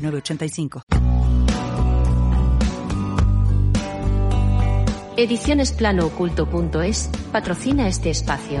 906985. Edicionesplanooculto.es patrocina este espacio.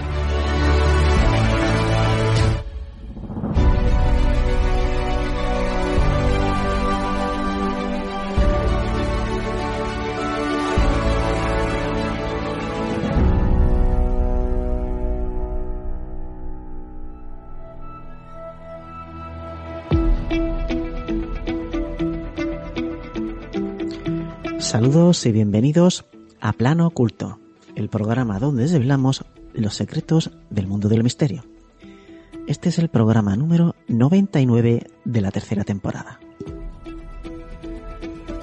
Saludos y bienvenidos a Plano Oculto, el programa donde desvelamos los secretos del mundo del misterio. Este es el programa número 99 de la tercera temporada.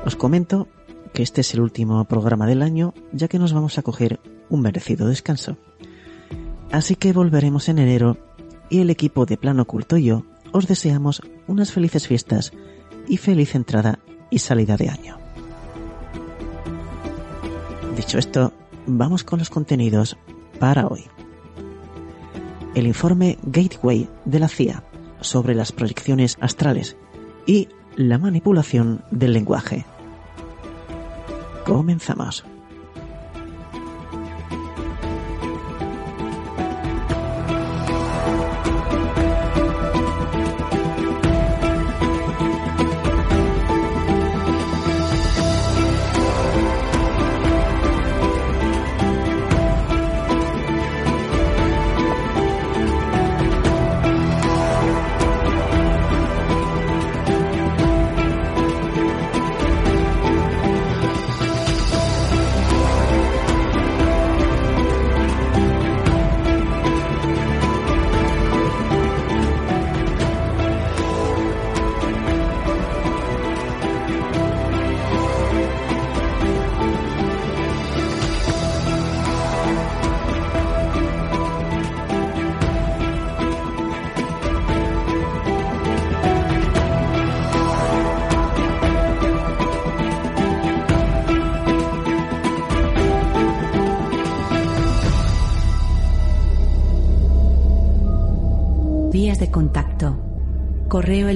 Os comento que este es el último programa del año ya que nos vamos a coger un merecido descanso. Así que volveremos en enero y el equipo de Plano Oculto y yo os deseamos unas felices fiestas y feliz entrada y salida de año. Dicho esto, vamos con los contenidos para hoy. El informe Gateway de la CIA sobre las proyecciones astrales y la manipulación del lenguaje. Comenzamos.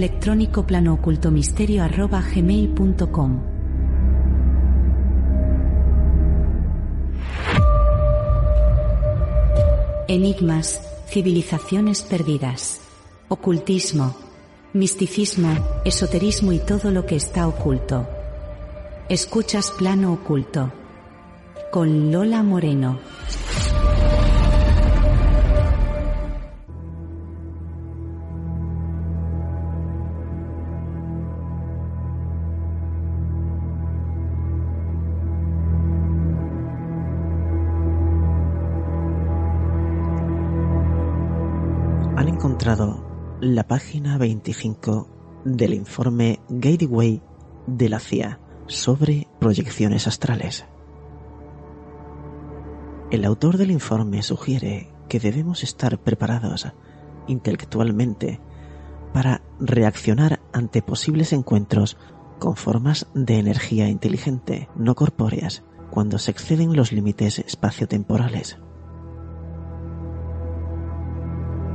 Electrónico planoocultomisterio. Enigmas, civilizaciones perdidas, ocultismo, misticismo, esoterismo y todo lo que está oculto. Escuchas Plano Oculto. Con Lola Moreno. La página 25 del informe Gateway de la CIA sobre proyecciones astrales. El autor del informe sugiere que debemos estar preparados intelectualmente para reaccionar ante posibles encuentros con formas de energía inteligente no corpóreas cuando se exceden los límites espaciotemporales.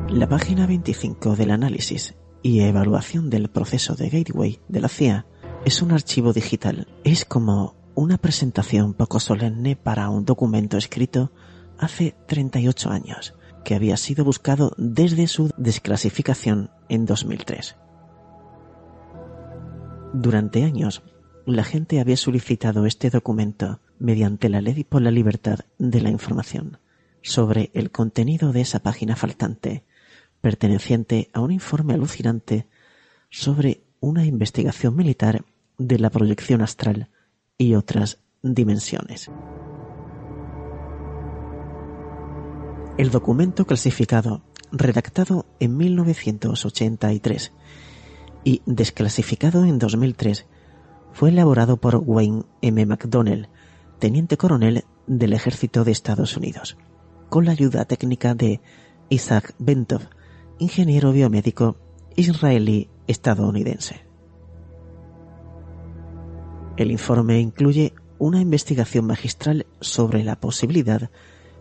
La página 25 del análisis y evaluación del proceso de Gateway de la CIA es un archivo digital. Es como una presentación poco solemne para un documento escrito hace 38 años, que había sido buscado desde su desclasificación en 2003. Durante años, la gente había solicitado este documento mediante la ley por la libertad de la información sobre el contenido de esa página faltante, perteneciente a un informe alucinante sobre una investigación militar de la proyección astral y otras dimensiones. El documento clasificado, redactado en 1983 y desclasificado en 2003, fue elaborado por Wayne M. McDonnell, teniente coronel del ejército de Estados Unidos, con la ayuda técnica de Isaac Bentov, ingeniero biomédico israelí estadounidense. El informe incluye una investigación magistral sobre la posibilidad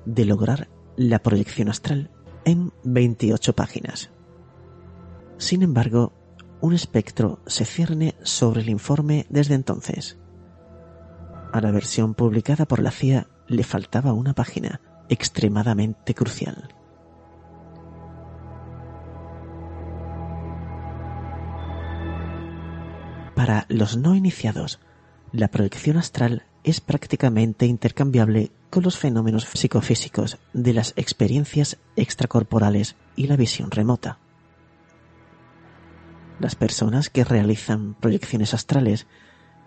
de lograr la proyección astral en 28 páginas. Sin embargo, un espectro se cierne sobre el informe desde entonces. A la versión publicada por la CIA le faltaba una página extremadamente crucial. Para los no iniciados, la proyección astral es prácticamente intercambiable con los fenómenos psicofísicos de las experiencias extracorporales y la visión remota. Las personas que realizan proyecciones astrales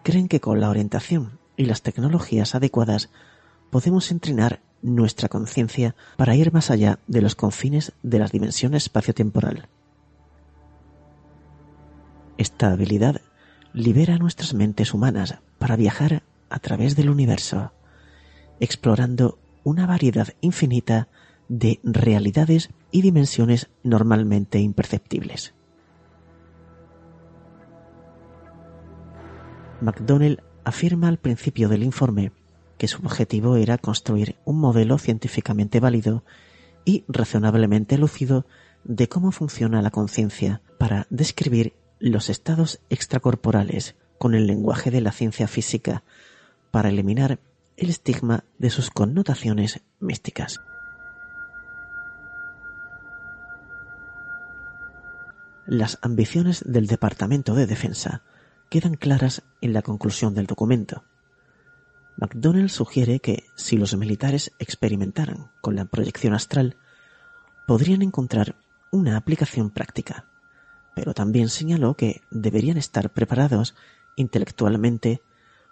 creen que con la orientación y las tecnologías adecuadas podemos entrenar nuestra conciencia para ir más allá de los confines de las dimensiones espaciotemporal. Esta habilidad libera nuestras mentes humanas para viajar a través del universo, explorando una variedad infinita de realidades y dimensiones normalmente imperceptibles. McDonnell afirma al principio del informe que su objetivo era construir un modelo científicamente válido y razonablemente lúcido de cómo funciona la conciencia para describir los estados extracorporales con el lenguaje de la ciencia física para eliminar el estigma de sus connotaciones místicas. Las ambiciones del Departamento de Defensa quedan claras en la conclusión del documento. McDonnell sugiere que si los militares experimentaran con la proyección astral, podrían encontrar una aplicación práctica pero también señaló que deberían estar preparados intelectualmente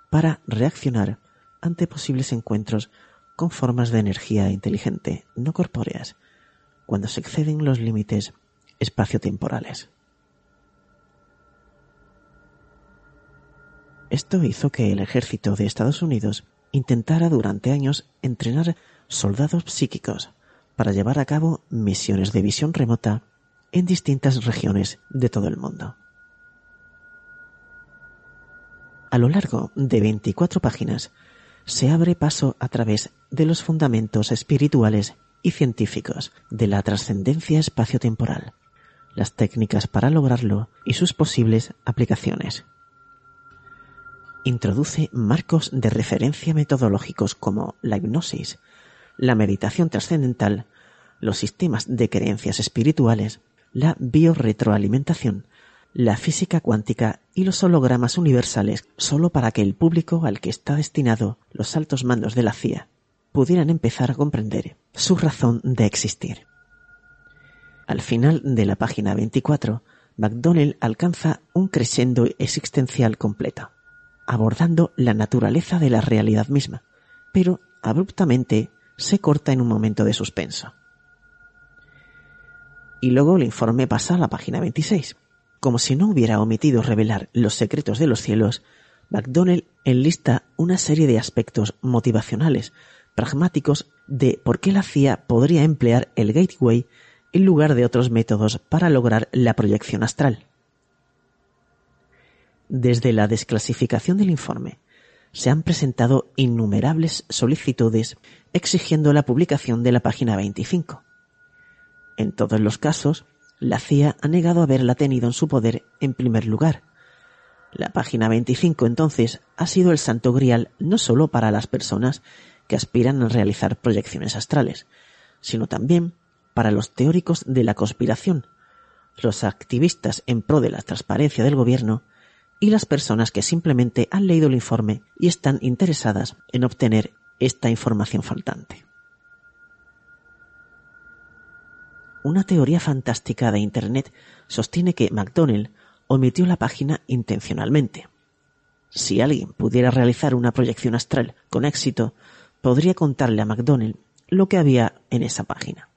para reaccionar ante posibles encuentros con formas de energía inteligente no corpóreas cuando se exceden los límites espaciotemporales. Esto hizo que el ejército de Estados Unidos intentara durante años entrenar soldados psíquicos para llevar a cabo misiones de visión remota en distintas regiones de todo el mundo. A lo largo de 24 páginas se abre paso a través de los fundamentos espirituales y científicos de la trascendencia espaciotemporal, las técnicas para lograrlo y sus posibles aplicaciones. Introduce marcos de referencia metodológicos como la hipnosis, la meditación trascendental, los sistemas de creencias espirituales la biorretroalimentación, la física cuántica y los hologramas universales solo para que el público al que está destinado los altos mandos de la CIA pudieran empezar a comprender su razón de existir. Al final de la página 24, McDonnell alcanza un crescendo existencial completo, abordando la naturaleza de la realidad misma, pero abruptamente se corta en un momento de suspenso y luego el informe pasa a la página 26. Como si no hubiera omitido revelar los secretos de los cielos, McDonnell enlista una serie de aspectos motivacionales, pragmáticos, de por qué la CIA podría emplear el gateway en lugar de otros métodos para lograr la proyección astral. Desde la desclasificación del informe, se han presentado innumerables solicitudes exigiendo la publicación de la página 25. En todos los casos, la CIA ha negado haberla tenido en su poder en primer lugar, La página 25 entonces ha sido el santo grial no solo para las personas que aspiran a realizar proyecciones astrales, sino también para los teóricos de la conspiración, los activistas en pro de la transparencia del gobierno y las personas que simplemente han leído el informe y están interesadas en obtener esta información faltante. Una teoría fantástica de Internet sostiene que McDonnell omitió la página intencionalmente. Si alguien pudiera realizar una proyección astral con éxito, podría contarle a McDonnell lo que había en esa página.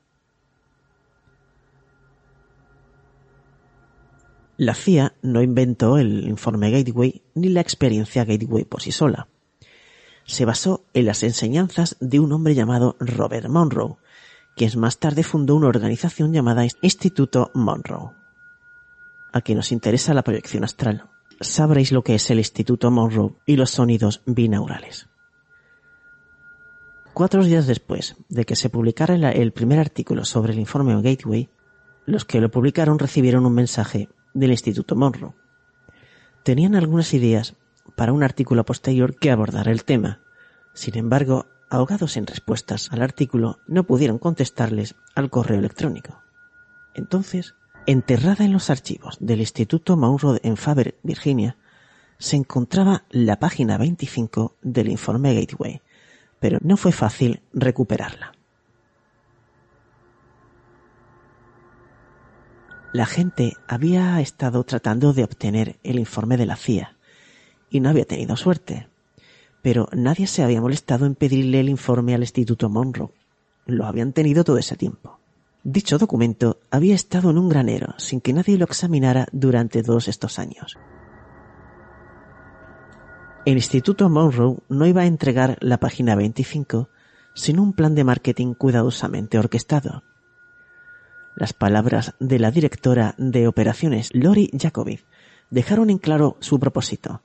La CIA no inventó el informe Gateway ni la experiencia Gateway por sí sola. Se basó en las enseñanzas de un hombre llamado Robert Monroe, quien más tarde fundó una organización llamada Instituto Monroe. A quien nos interesa la proyección astral, sabréis lo que es el Instituto Monroe y los sonidos binaurales. Cuatro días después de que se publicara el primer artículo sobre el informe Gateway, los que lo publicaron recibieron un mensaje del Instituto Monroe. Tenían algunas ideas para un artículo posterior que abordara el tema. Sin embargo, ahogados en respuestas al artículo, no pudieron contestarles al correo electrónico. Entonces, enterrada en los archivos del Instituto Monroe en Faber, Virginia, se encontraba la página 25 del informe Gateway, pero no fue fácil recuperarla. La gente había estado tratando de obtener el informe de la CIA y no había tenido suerte. Pero nadie se había molestado en pedirle el informe al Instituto Monroe. Lo habían tenido todo ese tiempo. Dicho documento había estado en un granero sin que nadie lo examinara durante todos estos años. El Instituto Monroe no iba a entregar la página 25 sin un plan de marketing cuidadosamente orquestado. Las palabras de la directora de operaciones, Lori Jacobi, dejaron en claro su propósito.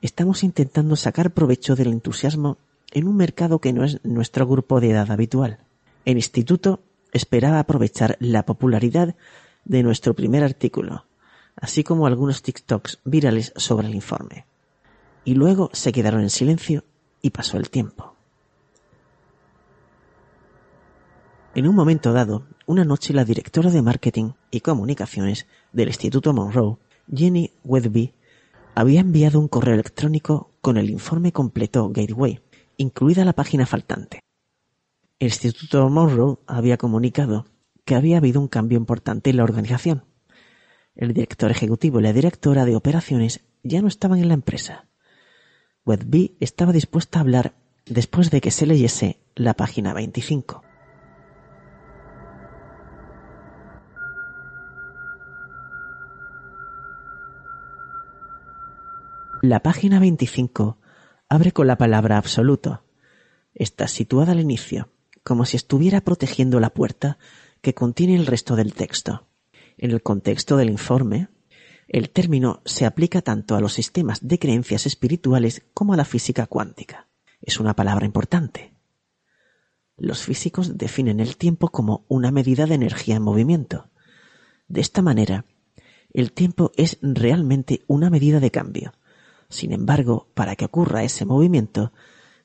Estamos intentando sacar provecho del entusiasmo en un mercado que no es nuestro grupo de edad habitual. El instituto esperaba aprovechar la popularidad de nuestro primer artículo, así como algunos TikToks virales sobre el informe. Y luego se quedaron en silencio y pasó el tiempo. En un momento dado, una noche la directora de marketing y comunicaciones del Instituto Monroe, Jenny Wedby, había enviado un correo electrónico con el informe completo Gateway, incluida la página faltante. El Instituto Monroe había comunicado que había habido un cambio importante en la organización. El director ejecutivo y la directora de operaciones ya no estaban en la empresa. Wedby estaba dispuesta a hablar después de que se leyese la página 25. La página 25 abre con la palabra absoluto. Está situada al inicio, como si estuviera protegiendo la puerta que contiene el resto del texto. En el contexto del informe, el término se aplica tanto a los sistemas de creencias espirituales como a la física cuántica. Es una palabra importante. Los físicos definen el tiempo como una medida de energía en movimiento. De esta manera, el tiempo es realmente una medida de cambio, sin embargo, para que ocurra ese movimiento,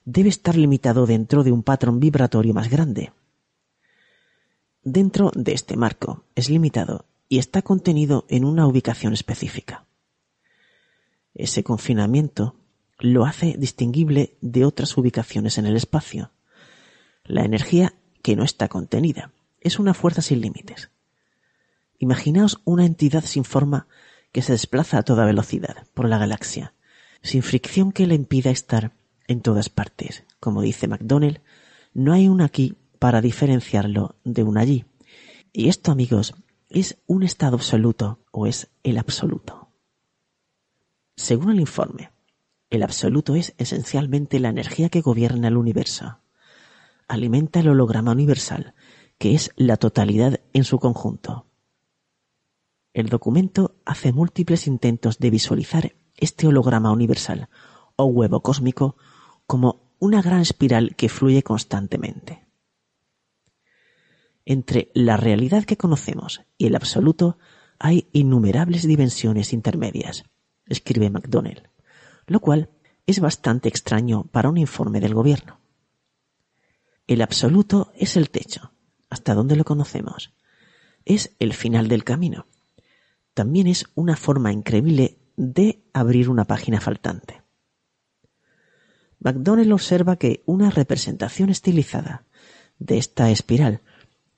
debe estar limitado dentro de un patrón vibratorio más grande. Dentro de este marco es limitado y está contenido en una ubicación específica. Ese confinamiento lo hace distinguible de otras ubicaciones en el espacio. La energía que no está contenida es una fuerza sin límites. Imaginaos una entidad sin forma que se desplaza a toda velocidad por la galaxia sin fricción que le impida estar en todas partes. Como dice McDonnell, no hay un aquí para diferenciarlo de un allí. Y esto, amigos, es un estado absoluto o es el absoluto. Según el informe, el absoluto es esencialmente la energía que gobierna el universo. Alimenta el holograma universal, que es la totalidad en su conjunto. El documento hace múltiples intentos de visualizar este holograma universal o huevo cósmico como una gran espiral que fluye constantemente. Entre la realidad que conocemos y el absoluto hay innumerables dimensiones intermedias, escribe McDonnell, lo cual es bastante extraño para un informe del gobierno. El absoluto es el techo, hasta donde lo conocemos. Es el final del camino. También es una forma increíble de abrir una página faltante. McDonnell observa que una representación estilizada de esta espiral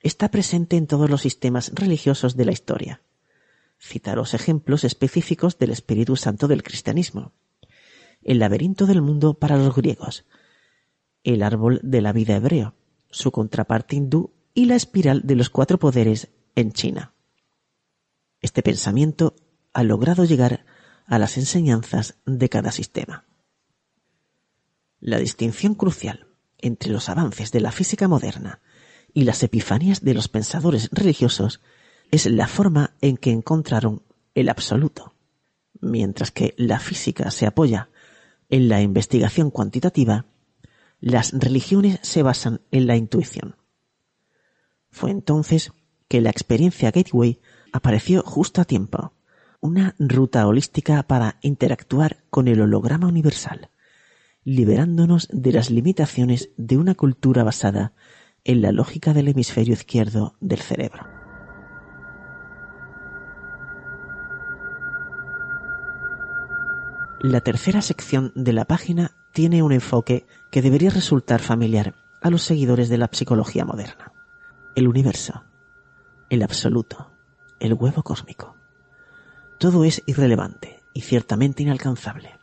está presente en todos los sistemas religiosos de la historia. Cita los ejemplos específicos del Espíritu Santo del cristianismo. El laberinto del mundo para los griegos, el árbol de la vida hebreo, su contraparte hindú y la espiral de los cuatro poderes en China. Este pensamiento ha logrado llegar a las enseñanzas de cada sistema. La distinción crucial entre los avances de la física moderna y las epifanías de los pensadores religiosos es la forma en que encontraron el absoluto. Mientras que la física se apoya en la investigación cuantitativa, las religiones se basan en la intuición. Fue entonces que la experiencia Gateway apareció justo a tiempo, una ruta holística para interactuar con el holograma universal liberándonos de las limitaciones de una cultura basada en la lógica del hemisferio izquierdo del cerebro. La tercera sección de la página tiene un enfoque que debería resultar familiar a los seguidores de la psicología moderna. El universo, el absoluto, el huevo cósmico. Todo es irrelevante y ciertamente inalcanzable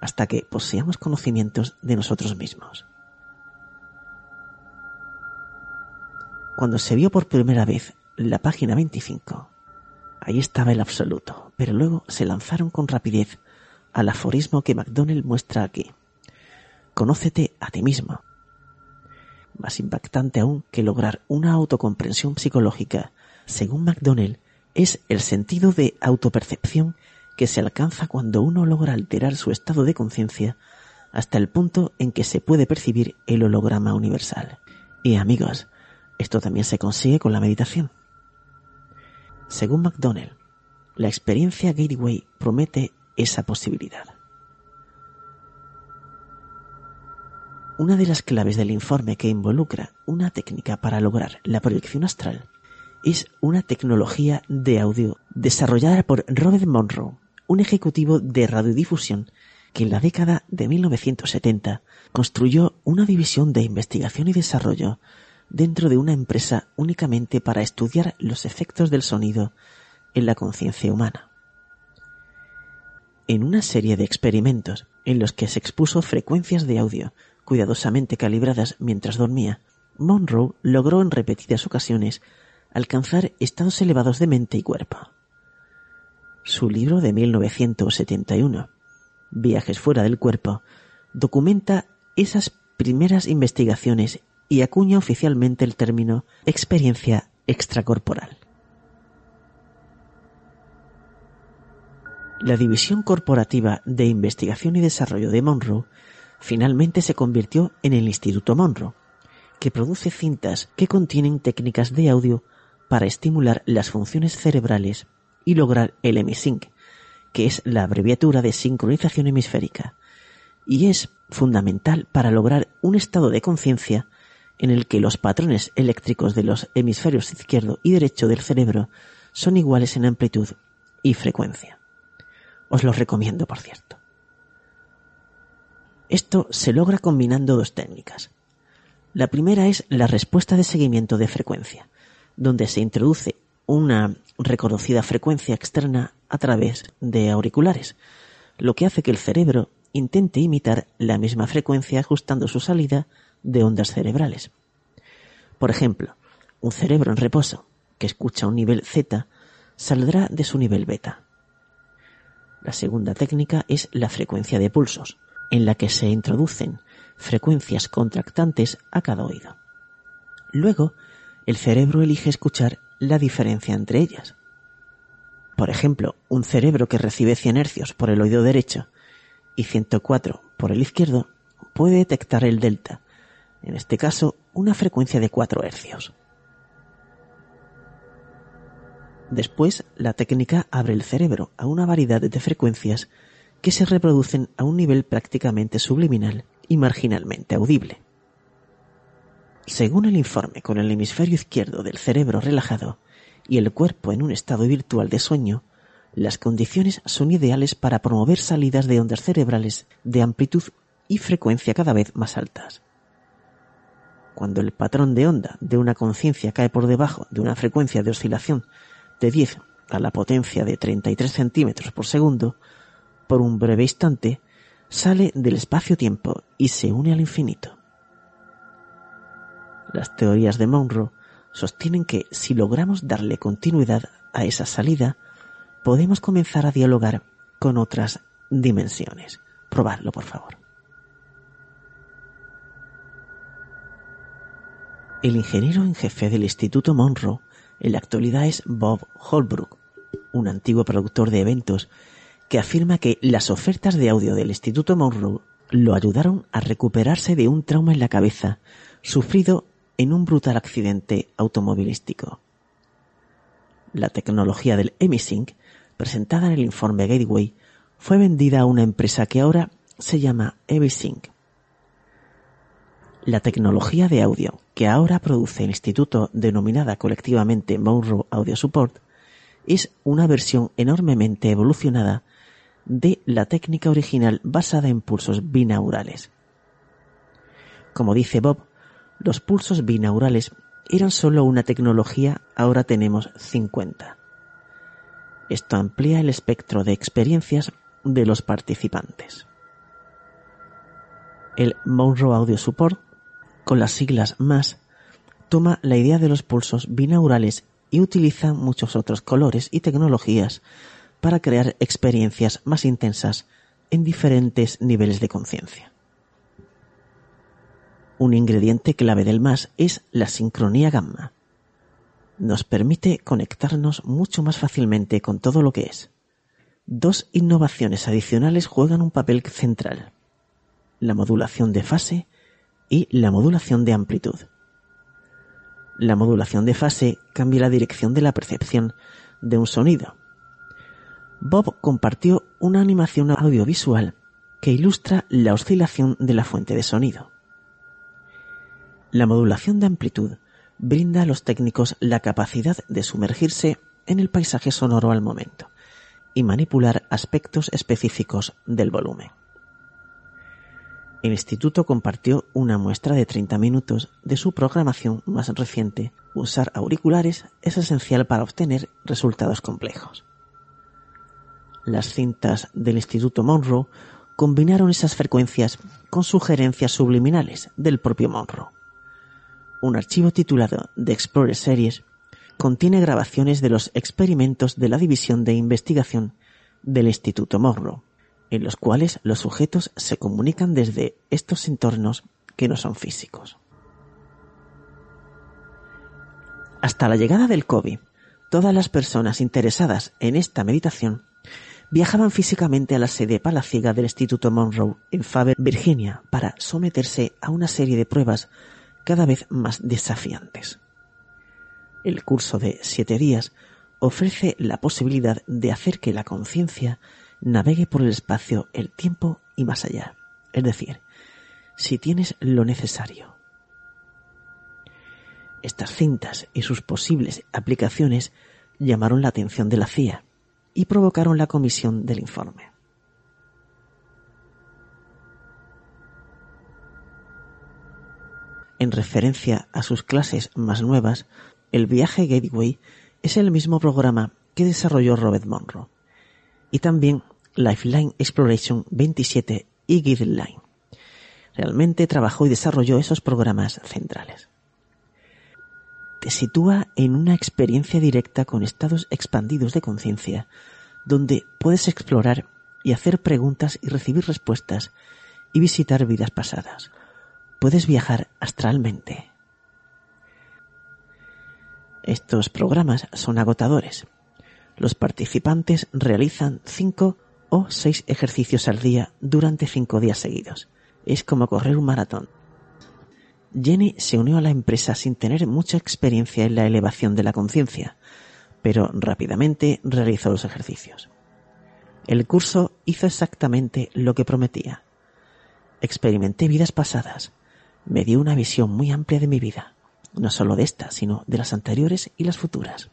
hasta que poseamos conocimientos de nosotros mismos. Cuando se vio por primera vez la página 25, ahí estaba el absoluto, pero luego se lanzaron con rapidez al aforismo que McDonnell muestra aquí. Conócete a ti mismo. Más impactante aún que lograr una autocomprensión psicológica, según McDonnell, es el sentido de autopercepción que se alcanza cuando uno logra alterar su estado de conciencia hasta el punto en que se puede percibir el holograma universal. Y amigos, esto también se consigue con la meditación. Según McDonnell, la experiencia Gateway promete esa posibilidad. Una de las claves del informe que involucra una técnica para lograr la proyección astral es una tecnología de audio desarrollada por Robert Monroe un ejecutivo de radiodifusión que en la década de 1970 construyó una división de investigación y desarrollo dentro de una empresa únicamente para estudiar los efectos del sonido en la conciencia humana. En una serie de experimentos en los que se expuso frecuencias de audio cuidadosamente calibradas mientras dormía, Monroe logró en repetidas ocasiones alcanzar estados elevados de mente y cuerpo. Su libro de 1971, Viajes fuera del cuerpo, documenta esas primeras investigaciones y acuña oficialmente el término experiencia extracorporal. La División Corporativa de Investigación y Desarrollo de Monroe finalmente se convirtió en el Instituto Monroe, que produce cintas que contienen técnicas de audio para estimular las funciones cerebrales y lograr el hemisync, que es la abreviatura de sincronización hemisférica, y es fundamental para lograr un estado de conciencia en el que los patrones eléctricos de los hemisferios izquierdo y derecho del cerebro son iguales en amplitud y frecuencia. Os lo recomiendo, por cierto. Esto se logra combinando dos técnicas. La primera es la respuesta de seguimiento de frecuencia, donde se introduce una reconocida frecuencia externa a través de auriculares, lo que hace que el cerebro intente imitar la misma frecuencia ajustando su salida de ondas cerebrales. Por ejemplo, un cerebro en reposo que escucha un nivel Z saldrá de su nivel beta. La segunda técnica es la frecuencia de pulsos, en la que se introducen frecuencias contractantes a cada oído. Luego, el cerebro elige escuchar la diferencia entre ellas. Por ejemplo, un cerebro que recibe 100 hercios por el oído derecho y 104 por el izquierdo puede detectar el delta, en este caso una frecuencia de 4 hercios. Después, la técnica abre el cerebro a una variedad de frecuencias que se reproducen a un nivel prácticamente subliminal y marginalmente audible. Según el informe, con el hemisferio izquierdo del cerebro relajado y el cuerpo en un estado virtual de sueño, las condiciones son ideales para promover salidas de ondas cerebrales de amplitud y frecuencia cada vez más altas. Cuando el patrón de onda de una conciencia cae por debajo de una frecuencia de oscilación de 10 a la potencia de 33 centímetros por segundo, por un breve instante, sale del espacio-tiempo y se une al infinito. Las teorías de Monroe sostienen que si logramos darle continuidad a esa salida, podemos comenzar a dialogar con otras dimensiones. Probadlo, por favor. El ingeniero en jefe del Instituto Monroe en la actualidad es Bob Holbrook, un antiguo productor de eventos que afirma que las ofertas de audio del Instituto Monroe lo ayudaron a recuperarse de un trauma en la cabeza sufrido en un brutal accidente automovilístico. La tecnología del Emisync, presentada en el informe Gateway, fue vendida a una empresa que ahora se llama Evisync. La tecnología de audio que ahora produce el instituto denominada colectivamente Monroe Audio Support es una versión enormemente evolucionada de la técnica original basada en pulsos binaurales. Como dice Bob, los pulsos binaurales eran solo una tecnología, ahora tenemos 50. Esto amplía el espectro de experiencias de los participantes. El Monroe Audio Support, con las siglas MAS, toma la idea de los pulsos binaurales y utiliza muchos otros colores y tecnologías para crear experiencias más intensas en diferentes niveles de conciencia. Un ingrediente clave del MAS es la sincronía gamma. Nos permite conectarnos mucho más fácilmente con todo lo que es. Dos innovaciones adicionales juegan un papel central. La modulación de fase y la modulación de amplitud. La modulación de fase cambia la dirección de la percepción de un sonido, Bob compartió una animación audiovisual que ilustra la oscilación de la fuente de sonido. La modulación de amplitud brinda a los técnicos la capacidad de sumergirse en el paisaje sonoro al momento y manipular aspectos específicos del volumen. El instituto compartió una muestra de 30 minutos de su programación más reciente. Usar auriculares es esencial para obtener resultados complejos las cintas del Instituto Monroe combinaron esas frecuencias con sugerencias subliminales del propio Monroe. Un archivo titulado The Explorer Series contiene grabaciones de los experimentos de la División de Investigación del Instituto Monroe, en los cuales los sujetos se comunican desde estos entornos que no son físicos. Hasta la llegada del COVID, todas las personas interesadas en esta meditación viajaban físicamente a la sede palaciega del Instituto Monroe en Faber, Virginia, para someterse a una serie de pruebas cada vez más desafiantes. El curso de siete días ofrece la posibilidad de hacer que la conciencia navegue por el espacio, el tiempo y más allá. Es decir, si tienes lo necesario. Estas cintas y sus posibles aplicaciones llamaron la atención de la CIA, y provocaron la comisión del informe. En referencia a sus clases más nuevas, el viaje Gateway es el mismo programa que desarrolló Robert Monroe, y también Lifeline Exploration 27 y Guideline. Realmente trabajó y desarrolló esos programas centrales. Te sitúa en una experiencia directa con estados expandidos de conciencia, donde puedes explorar y hacer preguntas y recibir respuestas y visitar vidas pasadas. Puedes viajar astralmente. Estos programas son agotadores. Los participantes realizan cinco o seis ejercicios al día durante cinco días seguidos. Es como correr un maratón. Jenny se unió a la empresa sin tener mucha experiencia en la elevación de la conciencia, pero rápidamente realizó los ejercicios. El curso hizo exactamente lo que prometía. Experimenté vidas pasadas. Me dio una visión muy amplia de mi vida, no solo de esta, sino de las anteriores y las futuras.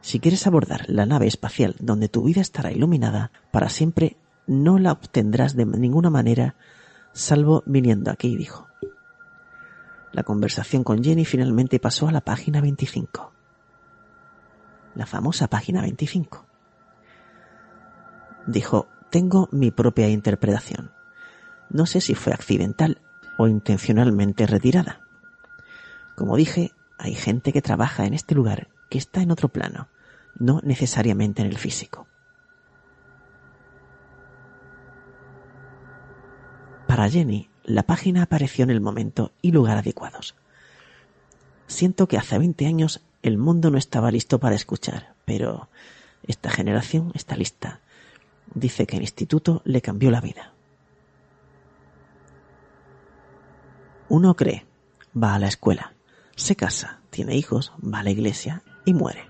Si quieres abordar la nave espacial donde tu vida estará iluminada para siempre, no la obtendrás de ninguna manera salvo viniendo aquí, dijo. La conversación con Jenny finalmente pasó a la página 25. La famosa página 25. Dijo, tengo mi propia interpretación. No sé si fue accidental o intencionalmente retirada. Como dije, hay gente que trabaja en este lugar que está en otro plano, no necesariamente en el físico. Para Jenny, la página apareció en el momento y lugar adecuados. Siento que hace 20 años el mundo no estaba listo para escuchar, pero esta generación está lista. Dice que el instituto le cambió la vida. Uno cree, va a la escuela, se casa, tiene hijos, va a la iglesia y muere.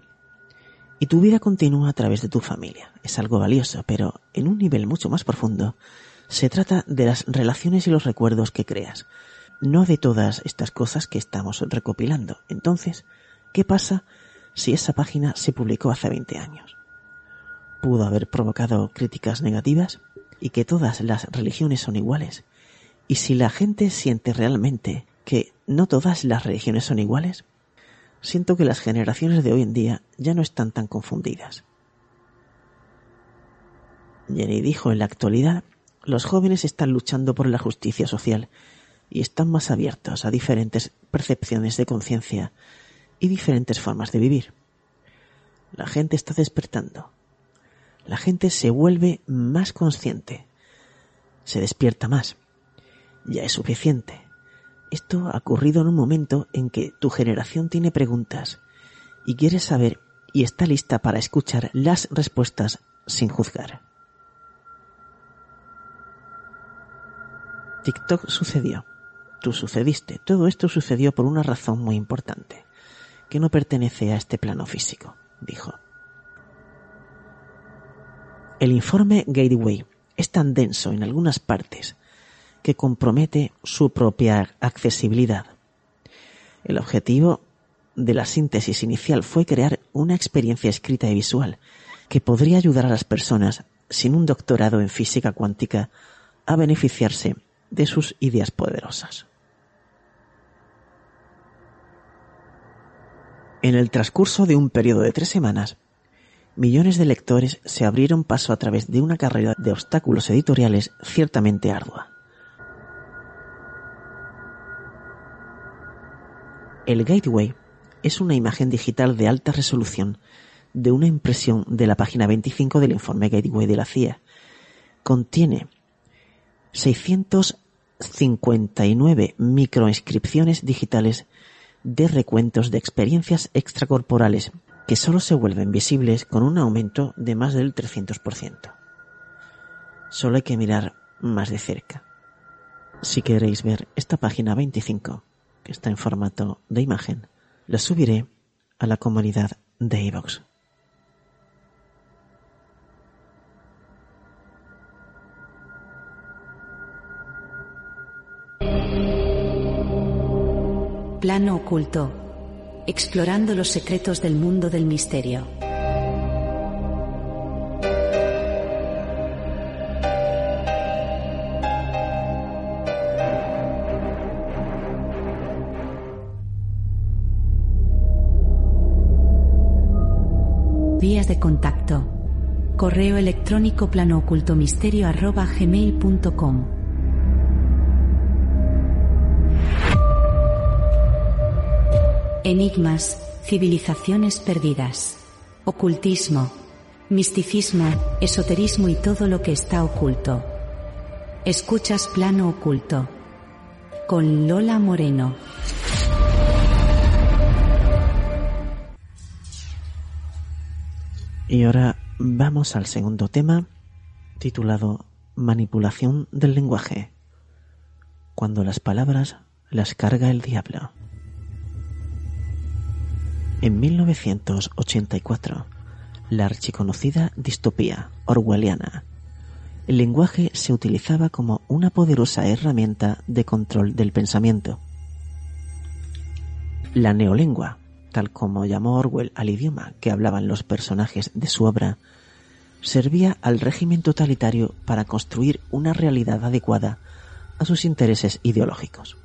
Y tu vida continúa a través de tu familia. Es algo valioso, pero en un nivel mucho más profundo, se trata de las relaciones y los recuerdos que creas, no de todas estas cosas que estamos recopilando. Entonces, ¿qué pasa si esa página se publicó hace 20 años? ¿Pudo haber provocado críticas negativas? ¿Y que todas las religiones son iguales? ¿Y si la gente siente realmente que no todas las religiones son iguales? Siento que las generaciones de hoy en día ya no están tan confundidas. Jenny dijo en la actualidad los jóvenes están luchando por la justicia social y están más abiertos a diferentes percepciones de conciencia y diferentes formas de vivir. La gente está despertando. La gente se vuelve más consciente. Se despierta más. Ya es suficiente. Esto ha ocurrido en un momento en que tu generación tiene preguntas y quiere saber y está lista para escuchar las respuestas sin juzgar. TikTok sucedió. Tú sucediste. Todo esto sucedió por una razón muy importante, que no pertenece a este plano físico, dijo. El informe Gateway es tan denso en algunas partes que compromete su propia accesibilidad. El objetivo de la síntesis inicial fue crear una experiencia escrita y visual que podría ayudar a las personas sin un doctorado en física cuántica a beneficiarse de sus ideas poderosas. En el transcurso de un periodo de tres semanas, millones de lectores se abrieron paso a través de una carrera de obstáculos editoriales ciertamente ardua. El Gateway es una imagen digital de alta resolución de una impresión de la página 25 del informe Gateway de la CIA. Contiene 600 59 microinscripciones digitales de recuentos de experiencias extracorporales que solo se vuelven visibles con un aumento de más del 300%. Solo hay que mirar más de cerca. Si queréis ver esta página 25, que está en formato de imagen, la subiré a la comunidad de iVoox. Plano oculto. Explorando los secretos del mundo del misterio. Vías de contacto. Correo electrónico planoocultomisterio.com Enigmas, civilizaciones perdidas, ocultismo, misticismo, esoterismo y todo lo que está oculto. Escuchas Plano Oculto con Lola Moreno. Y ahora vamos al segundo tema, titulado Manipulación del lenguaje, cuando las palabras las carga el diablo. En 1984, la archiconocida distopía orwelliana, el lenguaje se utilizaba como una poderosa herramienta de control del pensamiento. La neolengua, tal como llamó Orwell al idioma que hablaban los personajes de su obra, servía al régimen totalitario para construir una realidad adecuada a sus intereses ideológicos.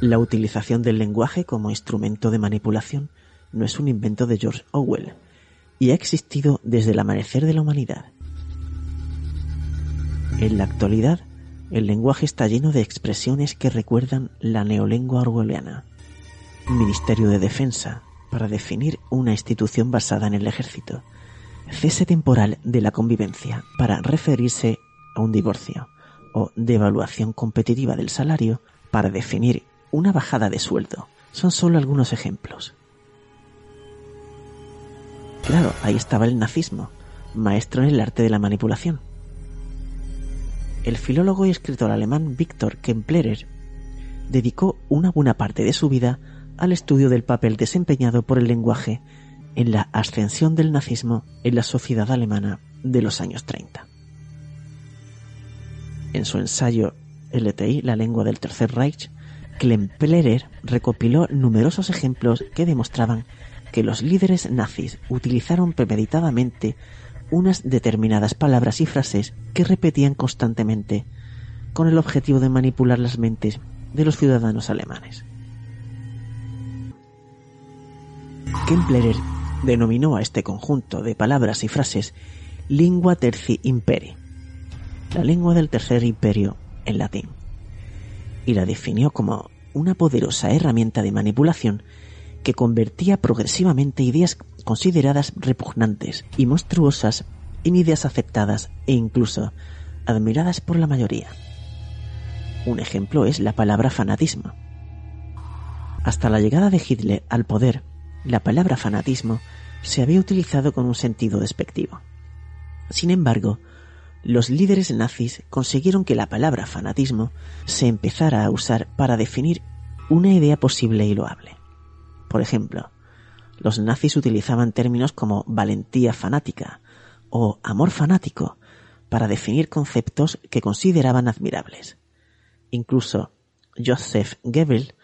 La utilización del lenguaje como instrumento de manipulación no es un invento de George Orwell y ha existido desde el amanecer de la humanidad. En la actualidad, el lenguaje está lleno de expresiones que recuerdan la neolengua orwelliana. Ministerio de Defensa, para definir una institución basada en el ejército. Cese temporal de la convivencia, para referirse a un divorcio. O devaluación competitiva del salario, para definir una bajada de sueldo. Son solo algunos ejemplos. Claro, ahí estaba el nazismo, maestro en el arte de la manipulación. El filólogo y escritor alemán Viktor Kemplerer dedicó una buena parte de su vida al estudio del papel desempeñado por el lenguaje en la ascensión del nazismo en la sociedad alemana de los años 30. En su ensayo LTI, la lengua del Tercer Reich, Kemplerer recopiló numerosos ejemplos que demostraban que los líderes nazis utilizaron premeditadamente unas determinadas palabras y frases que repetían constantemente con el objetivo de manipular las mentes de los ciudadanos alemanes. Kemplerer denominó a este conjunto de palabras y frases lingua terci imperi, la lengua del tercer imperio en latín, y la definió como una poderosa herramienta de manipulación que convertía progresivamente ideas consideradas repugnantes y monstruosas en ideas aceptadas e incluso admiradas por la mayoría. Un ejemplo es la palabra fanatismo. Hasta la llegada de Hitler al poder, la palabra fanatismo se había utilizado con un sentido despectivo. Sin embargo, los líderes nazis consiguieron que la palabra fanatismo se empezara a usar para definir una idea posible y loable. Por ejemplo, los nazis utilizaban términos como valentía fanática o amor fanático para definir conceptos que consideraban admirables. Incluso Joseph Goebbels,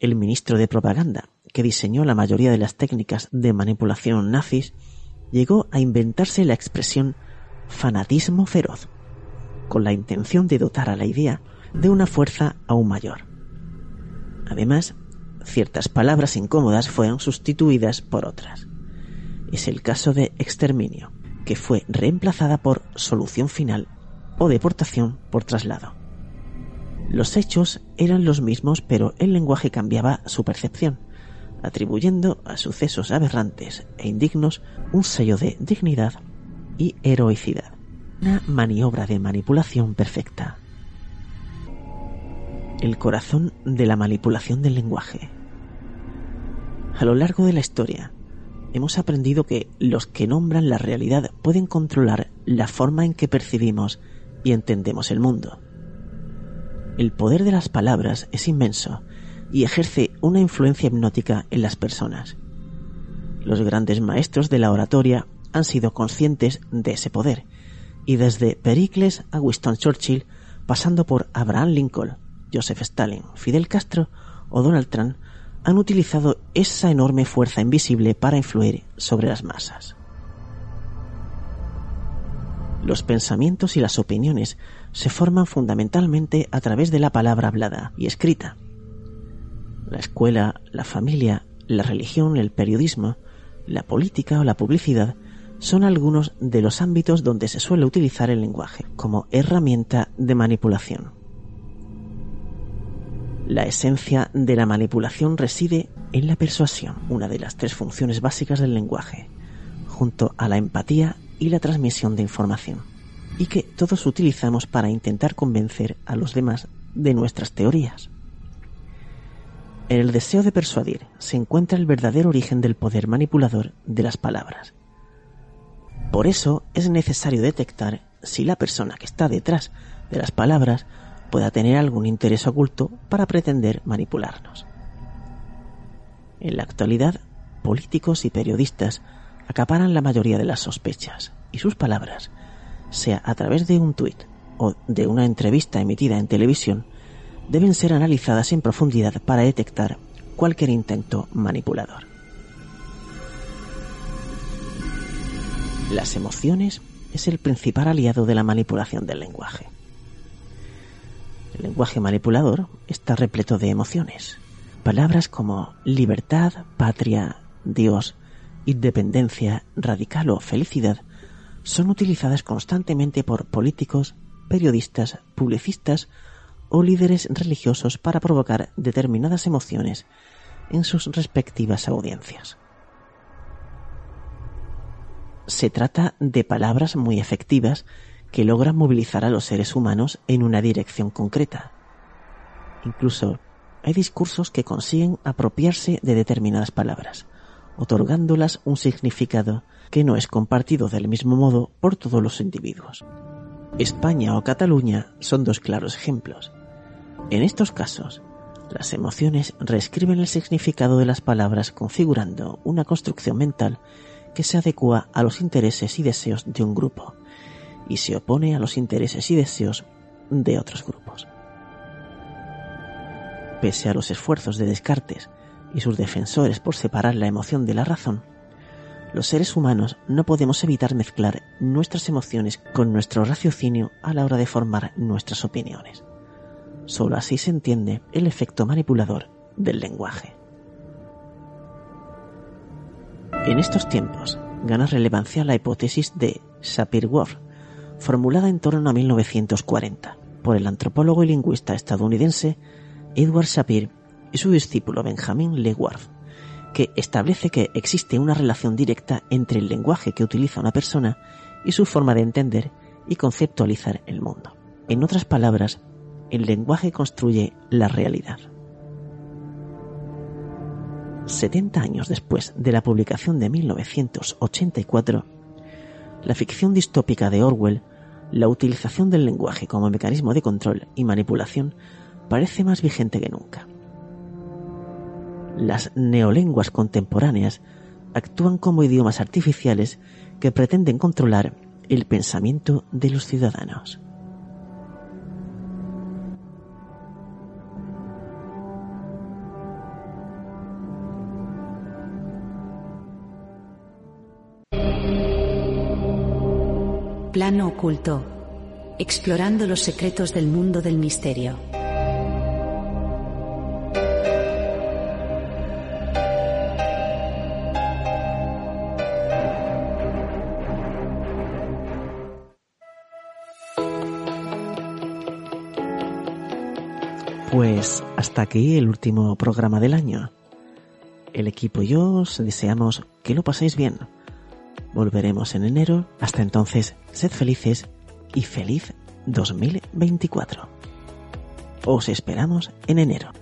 el ministro de propaganda que diseñó la mayoría de las técnicas de manipulación nazis, llegó a inventarse la expresión fanatismo feroz, con la intención de dotar a la idea de una fuerza aún mayor. Además, ciertas palabras incómodas fueron sustituidas por otras. Es el caso de exterminio, que fue reemplazada por solución final o deportación por traslado. Los hechos eran los mismos, pero el lenguaje cambiaba su percepción, atribuyendo a sucesos aberrantes e indignos un sello de dignidad y heroicidad. Una maniobra de manipulación perfecta el corazón de la manipulación del lenguaje. A lo largo de la historia, hemos aprendido que los que nombran la realidad pueden controlar la forma en que percibimos y entendemos el mundo. El poder de las palabras es inmenso y ejerce una influencia hipnótica en las personas. Los grandes maestros de la oratoria han sido conscientes de ese poder, y desde Pericles a Winston Churchill, pasando por Abraham Lincoln, Joseph Stalin, Fidel Castro o Donald Trump han utilizado esa enorme fuerza invisible para influir sobre las masas. Los pensamientos y las opiniones se forman fundamentalmente a través de la palabra hablada y escrita. La escuela, la familia, la religión, el periodismo, la política o la publicidad son algunos de los ámbitos donde se suele utilizar el lenguaje como herramienta de manipulación. La esencia de la manipulación reside en la persuasión, una de las tres funciones básicas del lenguaje, junto a la empatía y la transmisión de información, y que todos utilizamos para intentar convencer a los demás de nuestras teorías. En el deseo de persuadir se encuentra el verdadero origen del poder manipulador de las palabras. Por eso es necesario detectar si la persona que está detrás de las palabras pueda tener algún interés oculto para pretender manipularnos. En la actualidad, políticos y periodistas acaparan la mayoría de las sospechas y sus palabras, sea a través de un tuit o de una entrevista emitida en televisión, deben ser analizadas en profundidad para detectar cualquier intento manipulador. Las emociones es el principal aliado de la manipulación del lenguaje. El lenguaje manipulador está repleto de emociones. Palabras como libertad, patria, Dios, independencia, radical o felicidad son utilizadas constantemente por políticos, periodistas, publicistas o líderes religiosos para provocar determinadas emociones en sus respectivas audiencias. Se trata de palabras muy efectivas que logran movilizar a los seres humanos en una dirección concreta. Incluso hay discursos que consiguen apropiarse de determinadas palabras, otorgándolas un significado que no es compartido del mismo modo por todos los individuos. España o Cataluña son dos claros ejemplos. En estos casos, las emociones reescriben el significado de las palabras configurando una construcción mental que se adecua a los intereses y deseos de un grupo y se opone a los intereses y deseos de otros grupos. Pese a los esfuerzos de Descartes y sus defensores por separar la emoción de la razón, los seres humanos no podemos evitar mezclar nuestras emociones con nuestro raciocinio a la hora de formar nuestras opiniones. Solo así se entiende el efecto manipulador del lenguaje. En estos tiempos gana relevancia la hipótesis de Sapir-Whorf, formulada en torno a 1940 por el antropólogo y lingüista estadounidense Edward Sapir y su discípulo Benjamin Leavenworth, que establece que existe una relación directa entre el lenguaje que utiliza una persona y su forma de entender y conceptualizar el mundo. En otras palabras, el lenguaje construye la realidad. 70 años después de la publicación de 1984, la ficción distópica de Orwell, la utilización del lenguaje como mecanismo de control y manipulación parece más vigente que nunca. Las neolenguas contemporáneas actúan como idiomas artificiales que pretenden controlar el pensamiento de los ciudadanos. Plano oculto. Explorando los secretos del mundo del misterio. Pues hasta aquí el último programa del año. El equipo y yo os deseamos que lo paséis bien Volveremos en enero. Hasta entonces, sed felices y feliz 2024. Os esperamos en enero.